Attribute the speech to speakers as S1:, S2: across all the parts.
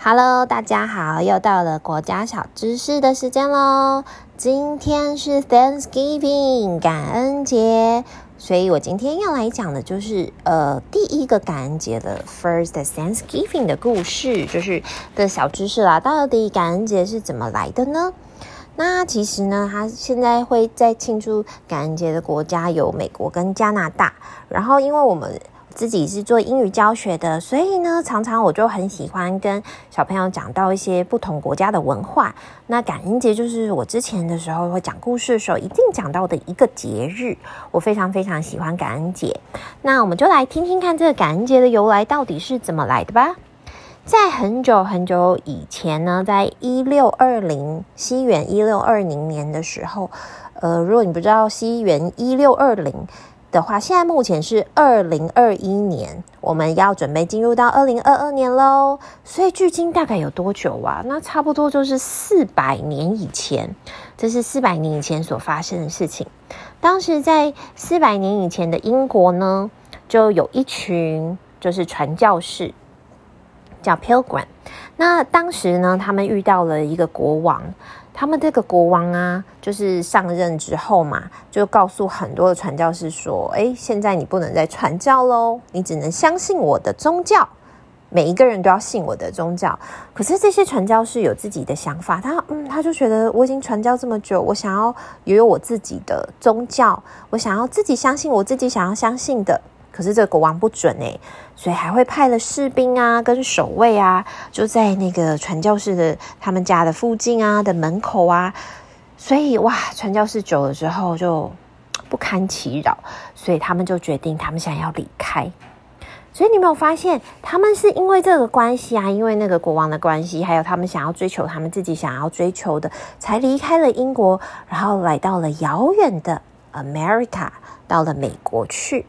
S1: Hello，大家好，又到了国家小知识的时间喽。今天是 Thanksgiving 感恩节，所以我今天要来讲的就是呃第一个感恩节的 First Thanksgiving 的故事，就是的小知识啦。到底感恩节是怎么来的呢？那其实呢，它现在会在庆祝感恩节的国家有美国跟加拿大，然后因为我们。自己是做英语教学的，所以呢，常常我就很喜欢跟小朋友讲到一些不同国家的文化。那感恩节就是我之前的时候会讲故事的时候一定讲到的一个节日，我非常非常喜欢感恩节。那我们就来听听看这个感恩节的由来到底是怎么来的吧。在很久很久以前呢，在一六二零西元一六二零年的时候，呃，如果你不知道西元一六二零。的话，现在目前是二零二一年，我们要准备进入到二零二二年喽。所以距今大概有多久啊？那差不多就是四百年以前，这是四百年以前所发生的事情。当时在四百年以前的英国呢，就有一群就是传教士，叫 Pilgrim。那当时呢，他们遇到了一个国王。他们这个国王啊，就是上任之后嘛，就告诉很多的传教士说：“诶，现在你不能再传教喽，你只能相信我的宗教，每一个人都要信我的宗教。”可是这些传教士有自己的想法，他嗯，他就觉得我已经传教这么久，我想要也有我自己的宗教，我想要自己相信我自己想要相信的。可是这个国王不准诶，所以还会派了士兵啊，跟守卫啊，就在那个传教士的他们家的附近啊的门口啊。所以哇，传教士久了之后就不堪其扰，所以他们就决定他们想要离开。所以你没有发现，他们是因为这个关系啊，因为那个国王的关系，还有他们想要追求他们自己想要追求的，才离开了英国，然后来到了遥远的 America，到了美国去。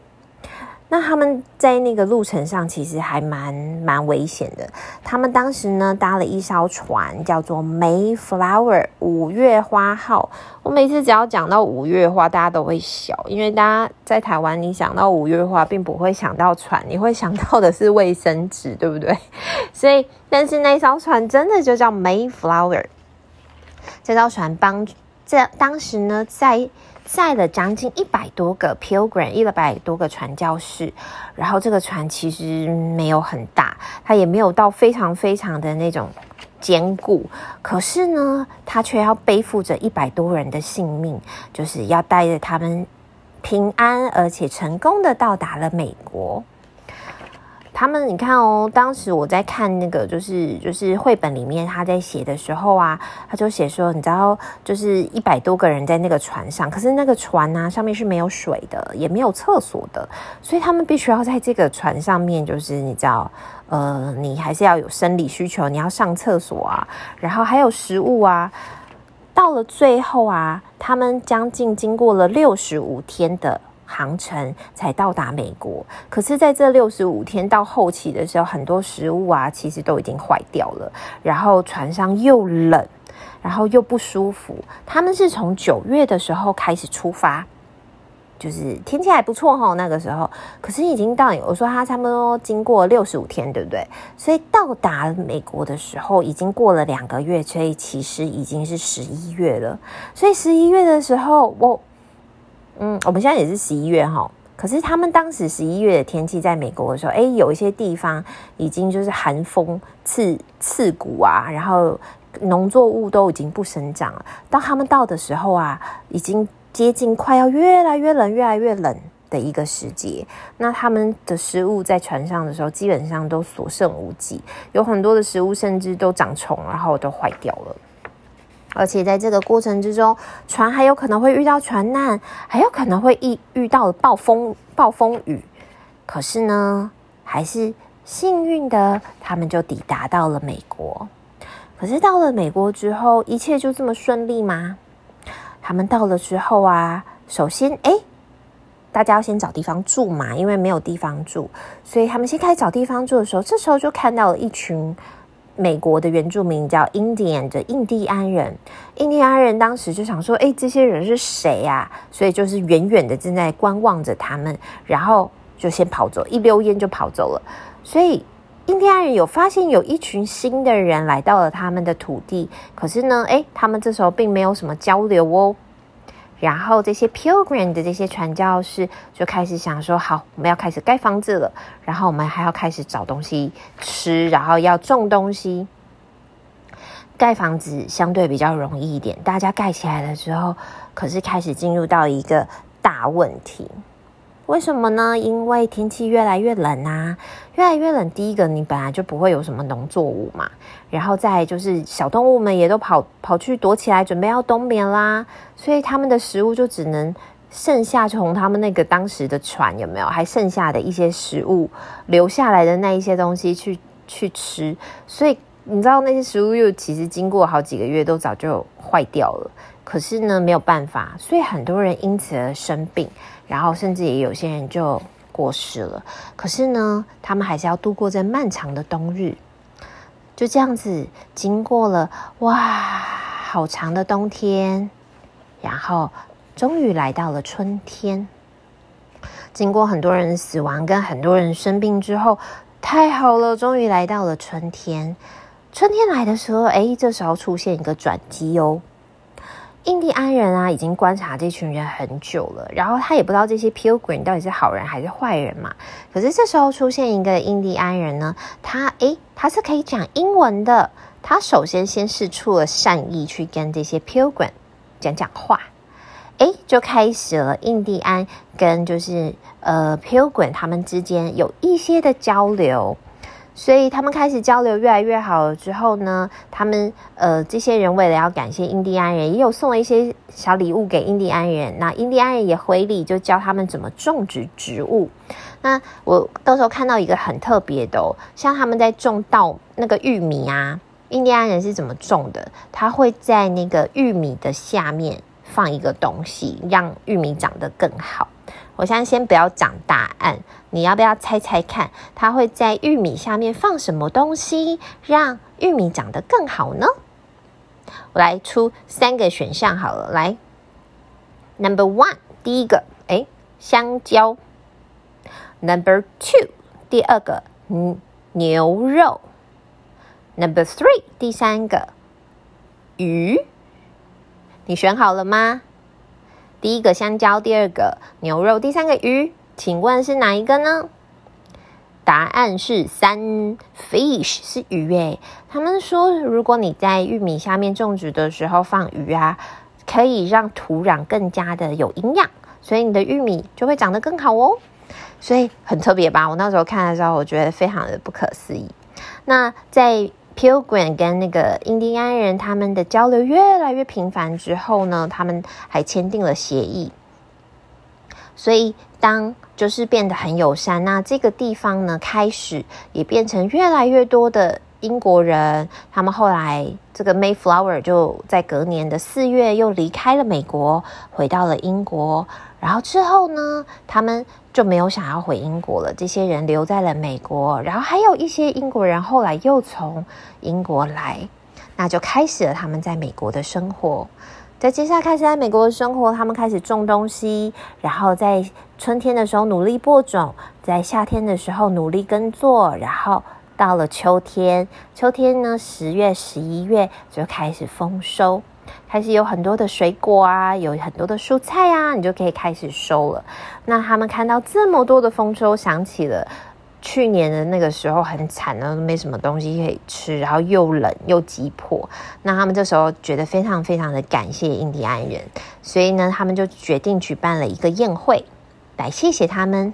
S1: 那他们在那个路程上其实还蛮蛮危险的。他们当时呢搭了一艘船，叫做 Mayflower 五月花号。我每次只要讲到五月花，大家都会笑，因为大家在台湾，你想到五月花，并不会想到船，你会想到的是卫生纸，对不对？所以，但是那艘船真的就叫 Mayflower。这艘船帮这当时呢在。载了将近一百多个 pilgrim，一百多个传教士。然后这个船其实没有很大，它也没有到非常非常的那种坚固。可是呢，它却要背负着一百多人的性命，就是要带着他们平安而且成功的到达了美国。他们，你看哦，当时我在看那个，就是就是绘本里面他在写的时候啊，他就写说，你知道，就是一百多个人在那个船上，可是那个船呢，上面是没有水的，也没有厕所的，所以他们必须要在这个船上面，就是你知道，呃，你还是要有生理需求，你要上厕所啊，然后还有食物啊。到了最后啊，他们将近经过了六十五天的。航程才到达美国，可是在这六十五天到后期的时候，很多食物啊，其实都已经坏掉了。然后船上又冷，然后又不舒服。他们是从九月的时候开始出发，就是天气还不错哈，那个时候。可是已经到，我说他差不多经过六十五天，对不对？所以到达美国的时候，已经过了两个月，所以其实已经是十一月了。所以十一月的时候，我。嗯，我们现在也是十一月哈，可是他们当时十一月的天气，在美国的时候，哎，有一些地方已经就是寒风刺刺骨啊，然后农作物都已经不生长了。当他们到的时候啊，已经接近快要越来越冷、越来越冷的一个时节。那他们的食物在船上的时候，基本上都所剩无几，有很多的食物甚至都长虫，然后都坏掉了。而且在这个过程之中，船还有可能会遇到船难，还有可能会遇遇到暴风暴风雨。可是呢，还是幸运的，他们就抵达到了美国。可是到了美国之后，一切就这么顺利吗？他们到了之后啊，首先，哎，大家要先找地方住嘛，因为没有地方住，所以他们先开始找地方住的时候，这时候就看到了一群。美国的原住民叫 Indian 的印第安人，印第安人当时就想说：“哎，这些人是谁呀？”所以就是远远的正在观望着他们，然后就先跑走，一溜烟就跑走了。所以印第安人有发现有一群新的人来到了他们的土地，可是呢，诶，他们这时候并没有什么交流哦。然后这些 Pilgrim 的这些传教士就开始想说：好，我们要开始盖房子了，然后我们还要开始找东西吃，然后要种东西。盖房子相对比较容易一点，大家盖起来的时候，可是开始进入到一个大问题。为什么呢？因为天气越来越冷啊，越来越冷。第一个，你本来就不会有什么农作物嘛，然后再就是小动物们也都跑跑去躲起来，准备要冬眠啦，所以他们的食物就只能剩下从他们那个当时的船有没有，还剩下的一些食物留下来的那一些东西去去吃。所以你知道那些食物又其实经过好几个月都早就坏掉了，可是呢没有办法，所以很多人因此而生病。然后，甚至也有些人就过世了。可是呢，他们还是要度过这漫长的冬日。就这样子，经过了哇，好长的冬天，然后终于来到了春天。经过很多人死亡跟很多人生病之后，太好了，终于来到了春天。春天来的时候，哎，这时候出现一个转机哦。印第安人啊，已经观察这群人很久了，然后他也不知道这些 Pilgrim 到底是好人还是坏人嘛。可是这时候出现一个印第安人呢，他诶，他是可以讲英文的。他首先先释出了善意，去跟这些 Pilgrim 讲讲话，诶，就开始了印第安跟就是呃 Pilgrim 他们之间有一些的交流。所以他们开始交流越来越好了之后呢，他们呃这些人为了要感谢印第安人，也有送了一些小礼物给印第安人。那印第安人也回礼，就教他们怎么种植植物。那我到时候看到一个很特别的哦，像他们在种稻那个玉米啊，印第安人是怎么种的？他会在那个玉米的下面放一个东西，让玉米长得更好。我现在先不要讲答案，你要不要猜猜看？它会在玉米下面放什么东西，让玉米长得更好呢？我来出三个选项好了，来，Number one，第一个，诶，香蕉；Number two，第二个，嗯，牛肉；Number three，第三个，鱼。你选好了吗？第一个香蕉，第二个牛肉，第三个鱼，请问是哪一个呢？答案是三，fish 是鱼诶。他们说，如果你在玉米下面种植的时候放鱼啊，可以让土壤更加的有营养，所以你的玉米就会长得更好哦。所以很特别吧？我那时候看的时候，我觉得非常的不可思议。那在 Pilgrim 跟那个印第安人他们的交流越来越频繁之后呢，他们还签订了协议。所以当就是变得很友善，那这个地方呢，开始也变成越来越多的英国人。他们后来这个 Mayflower 就在隔年的四月又离开了美国，回到了英国。然后之后呢，他们就没有想要回英国了。这些人留在了美国，然后还有一些英国人后来又从英国来，那就开始了他们在美国的生活。在接下来开始在美国的生活，他们开始种东西，然后在春天的时候努力播种，在夏天的时候努力耕作，然后到了秋天，秋天呢，十月、十一月就开始丰收。开始有很多的水果啊，有很多的蔬菜啊，你就可以开始收了。那他们看到这么多的丰收，想起了去年的那个时候很惨的，没什么东西可以吃，然后又冷又急迫。那他们这时候觉得非常非常的感谢印第安人，所以呢，他们就决定举办了一个宴会来谢谢他们。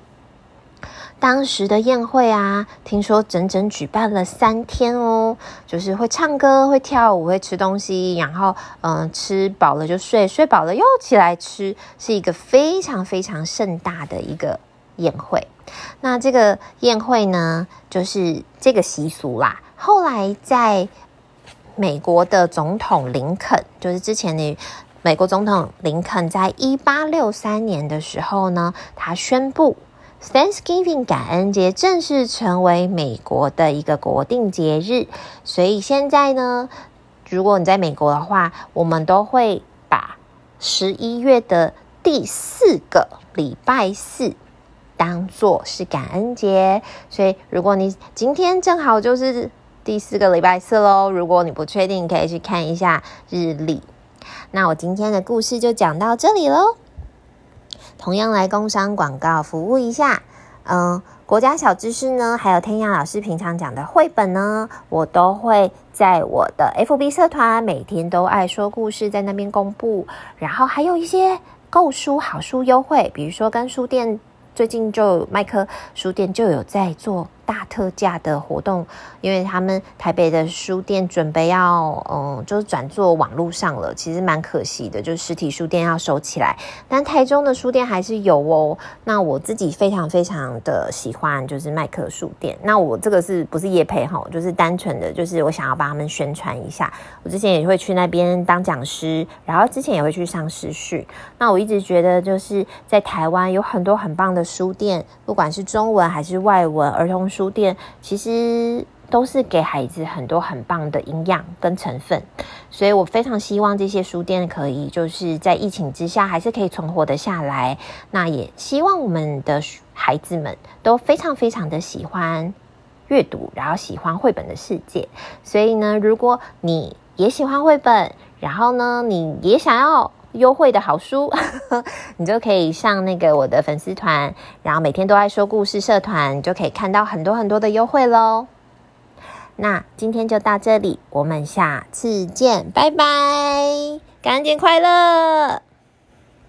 S1: 当时的宴会啊，听说整整举办了三天哦，就是会唱歌、会跳舞、会吃东西，然后嗯，吃饱了就睡，睡饱了又起来吃，是一个非常非常盛大的一个宴会。那这个宴会呢，就是这个习俗啦。后来在美国的总统林肯，就是之前的美国总统林肯，在一八六三年的时候呢，他宣布。Thanksgiving 感恩节正式成为美国的一个国定节日，所以现在呢，如果你在美国的话，我们都会把十一月的第四个礼拜四当做是感恩节。所以，如果你今天正好就是第四个礼拜四喽，如果你不确定，可以去看一下日历。那我今天的故事就讲到这里喽。同样来工商广告服务一下，嗯，国家小知识呢，还有天阳老师平常讲的绘本呢，我都会在我的 FB 社团每天都爱说故事在那边公布，然后还有一些购书好书优惠，比如说跟书店最近就麦克书店就有在做。大特价的活动，因为他们台北的书店准备要，嗯，就是转做网络上了，其实蛮可惜的，就实体书店要收起来。但台中的书店还是有哦。那我自己非常非常的喜欢，就是麦克书店。那我这个是不是业配哈？就是单纯的，就是我想要帮他们宣传一下。我之前也会去那边当讲师，然后之前也会去上视讯。那我一直觉得，就是在台湾有很多很棒的书店，不管是中文还是外文，儿童。书店其实都是给孩子很多很棒的营养跟成分，所以我非常希望这些书店可以就是在疫情之下还是可以存活得下来。那也希望我们的孩子们都非常非常的喜欢阅读，然后喜欢绘本的世界。所以呢，如果你也喜欢绘本，然后呢，你也想要。优惠的好书，你就可以上那个我的粉丝团，然后每天都爱说故事社团，就可以看到很多很多的优惠喽。那今天就到这里，我们下次见，拜拜，感恩节快乐！